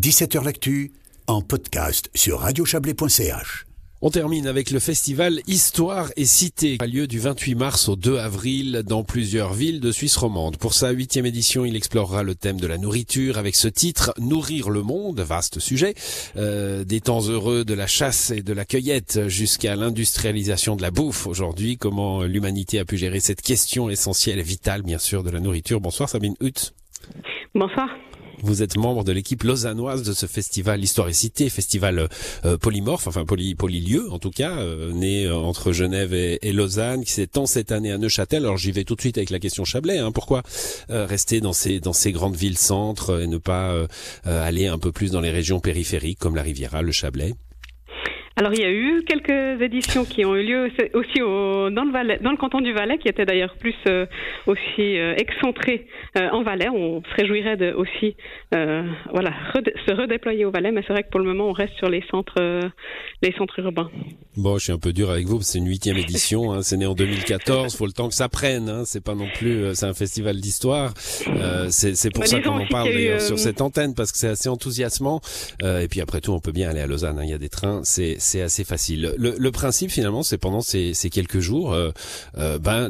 17h L'actu, en podcast sur radiochablais.ch. On termine avec le festival Histoire et Cité, qui a lieu du 28 mars au 2 avril dans plusieurs villes de Suisse romande. Pour sa huitième édition, il explorera le thème de la nourriture avec ce titre Nourrir le monde, vaste sujet, euh, des temps heureux de la chasse et de la cueillette jusqu'à l'industrialisation de la bouffe. Aujourd'hui, comment l'humanité a pu gérer cette question essentielle et vitale, bien sûr, de la nourriture? Bonsoir Sabine Hutt. Bonsoir. Vous êtes membre de l'équipe lausannoise de ce festival Histoire et Cité, festival euh, polymorphe, enfin poly, polylieu en tout cas, euh, né euh, entre Genève et, Lausanne, qui s'étend cette année à Neuchâtel. Alors j'y vais tout de suite avec la question Chablais. Hein. Pourquoi rester dans ces dans ces grandes villes centres et ne pas aller un peu plus dans les régions périphériques comme la Riviera, le Chablais? Alors il y a eu quelques éditions qui ont eu lieu aussi au, dans, le Valais, dans le canton du Valais, qui était d'ailleurs plus euh, aussi euh, excentré euh, en Valais. On se réjouirait de aussi voilà se redéployer au Valais, mais c'est vrai que pour le moment on reste sur les centres les centres urbains. Bon, je suis un peu dur avec vous, c'est une huitième édition, hein, c'est né en 2014, faut le temps que ça prenne. Hein, c'est pas non plus, c'est un festival d'histoire. c'est pour bah, ça qu'on en parle d'ailleurs sur cette antenne parce que c'est assez enthousiasmant. et puis après tout, on peut bien aller à Lausanne. Hein, il y a des trains, c'est c'est assez facile. Le, principe finalement, c'est pendant ces, quelques jours, euh, euh, ben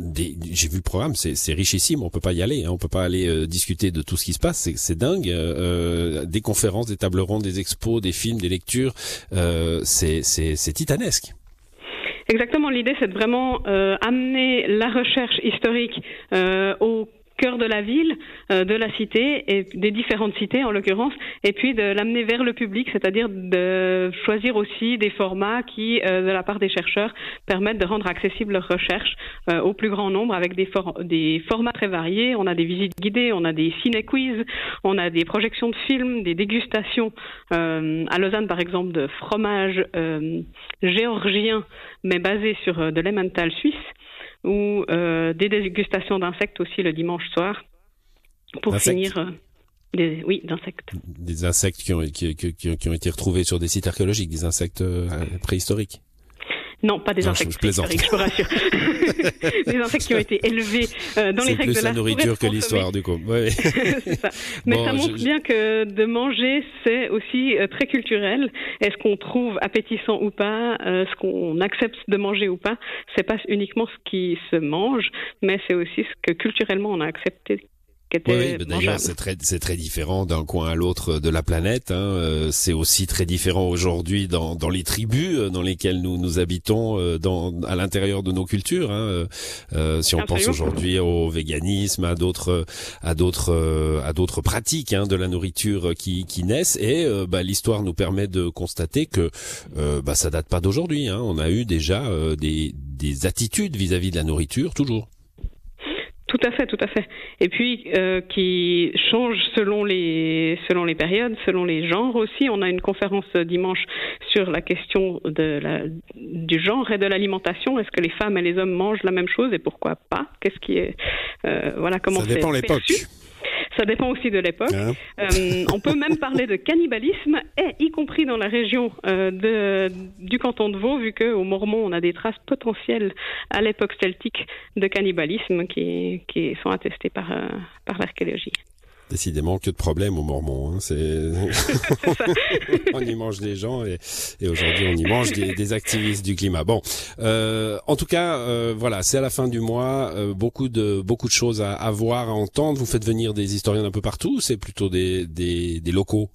j'ai vu le programme, c'est richissime. On peut pas y aller, hein, on peut pas aller euh, discuter de tout ce qui se passe. C'est dingue. des conférences, des tables rondes, des expos, des films, des lectures, c'est titanesque. Exactement, l'idée c'est de vraiment amener la recherche historique de la ville, euh, de la cité et des différentes cités en l'occurrence, et puis de l'amener vers le public, c'est-à-dire de choisir aussi des formats qui, euh, de la part des chercheurs, permettent de rendre accessible leurs recherches euh, au plus grand nombre avec des, des formats très variés. On a des visites guidées, on a des ciné-quiz, on a des projections de films, des dégustations à Lausanne par exemple de fromage géorgien mais basé sur de l'emmental suisse ou euh, des dégustations d'insectes aussi le dimanche soir pour finir. Euh, des, oui, d'insectes. Des insectes qui ont, qui, qui, qui, ont été retrouvés sur des sites archéologiques, des insectes euh, préhistoriques. Non, pas des insectes. Je, plaisante. Je vous rassure. des insectes qui ont été élevés euh, dans les règles de la, la nourriture que l'histoire, du coup. Ouais. ça. Mais ça montre bien que de manger, c'est aussi euh, très culturel. Est-ce qu'on trouve appétissant ou pas, euh, ce qu'on accepte de manger ou pas, c'est pas uniquement ce qui se mange, mais c'est aussi ce que culturellement on a accepté oui, d'ailleurs, c'est très, c'est très différent d'un coin à l'autre de la planète. Hein. Euh, c'est aussi très différent aujourd'hui dans, dans les tribus euh, dans lesquelles nous nous habitons, euh, dans, à l'intérieur de nos cultures. Hein. Euh, si on pense aujourd'hui au véganisme, à d'autres, à d'autres, à d'autres pratiques hein, de la nourriture qui, qui naissent, et bah, l'histoire nous permet de constater que bah, ça date pas d'aujourd'hui. Hein. On a eu déjà des, des attitudes vis-à-vis -vis de la nourriture toujours. Tout à fait, tout à fait. Et puis euh, qui change selon les selon les périodes, selon les genres aussi. On a une conférence dimanche sur la question de la, du genre et de l'alimentation. Est-ce que les femmes et les hommes mangent la même chose et pourquoi pas? Qu'est-ce qui est euh, voilà comment ça dépend l'époque. Ça dépend aussi de l'époque. Hein euh, on peut même parler de cannibalisme, et y compris dans la région euh, de, du canton de Vaud, vu qu'au Mormon, on a des traces potentielles à l'époque celtique de cannibalisme qui, qui sont attestées par, euh, par l'archéologie. Décidément, que de problèmes aux Mormons. Hein. C'est... on y mange des gens et, et aujourd'hui on y mange des, des, activistes du climat. Bon, euh, en tout cas, euh, voilà, c'est à la fin du mois. Euh, beaucoup de beaucoup de choses à, à, voir, à entendre. Vous faites venir des historiens d'un peu partout. C'est plutôt des, des, des locaux?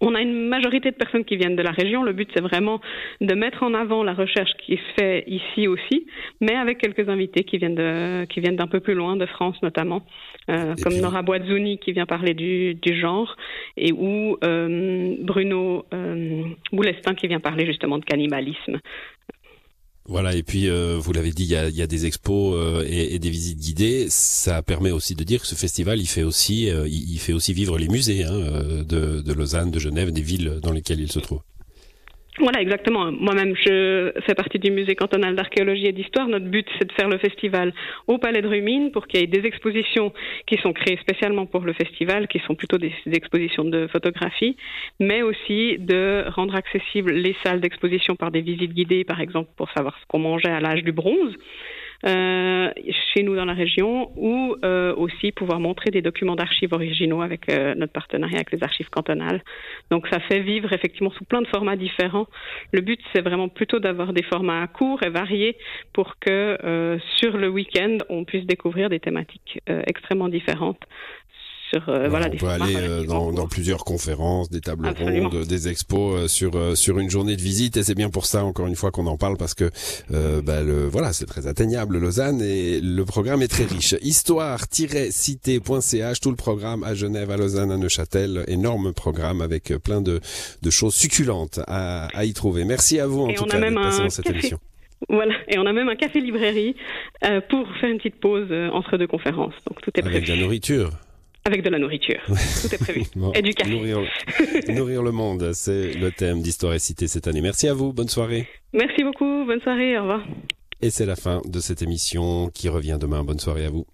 On a une majorité de personnes qui viennent de la région. Le but, c'est vraiment de mettre en avant la recherche qui se fait ici aussi, mais avec quelques invités qui viennent de, qui viennent d'un peu plus loin, de France notamment, euh, comme Nora Boizzoni qui vient parler du, du genre, et ou euh, Bruno euh, Boulestin qui vient parler justement de cannibalisme. Voilà, et puis euh, vous l'avez dit, il y a, des expos euh, et, et, des visites guidées. Ça permet aussi de dire que ce festival, il fait aussi, euh, il, fait aussi vivre les musées hein, de, de Lausanne, de Genève, des villes dans lesquelles il se trouve. Voilà, exactement. Moi-même, je fais partie du musée cantonal d'archéologie et d'histoire. Notre but, c'est de faire le festival au Palais de Rumine pour qu'il y ait des expositions qui sont créées spécialement pour le festival, qui sont plutôt des, expositions de photographie, mais aussi de rendre accessibles les salles d'exposition par des visites guidées, par exemple, pour savoir ce qu'on mangeait à l'âge du bronze. Euh, chez nous dans la région ou euh, aussi pouvoir montrer des documents d'archives originaux avec euh, notre partenariat avec les archives cantonales. Donc ça fait vivre effectivement sous plein de formats différents. Le but c'est vraiment plutôt d'avoir des formats courts et variés pour que sur le week-end on puisse découvrir des thématiques extrêmement différentes euh, voilà, on peut aller euh, dans, dans, plusieurs conférences, des tables rondes, des expos euh, sur sur une journée de visite et c'est bien pour ça encore une fois qu'on en parle parce que bah, le, voilà c'est très atteignable Lausanne et le programme est très riche. Histoire-cité.ch tout le programme à Genève, à Lausanne, à Neuchâtel, énorme programme avec plein de, de choses succulentes à, à y trouver. Merci à vous en tout cas d'être passé dans cette émission. Voilà, et on a même un café librairie pour faire une petite pause entre deux conférences. Donc tout est Avec de la nourriture. Avec de la nourriture. Tout est prévu. et du café. Nourrir, le monde, c'est le thème d'Histoire et Cité cette année. Merci à vous. Bonne soirée. Merci beaucoup. Bonne soirée. Au revoir. Et c'est la fin de cette émission qui revient demain. Bonne soirée à vous.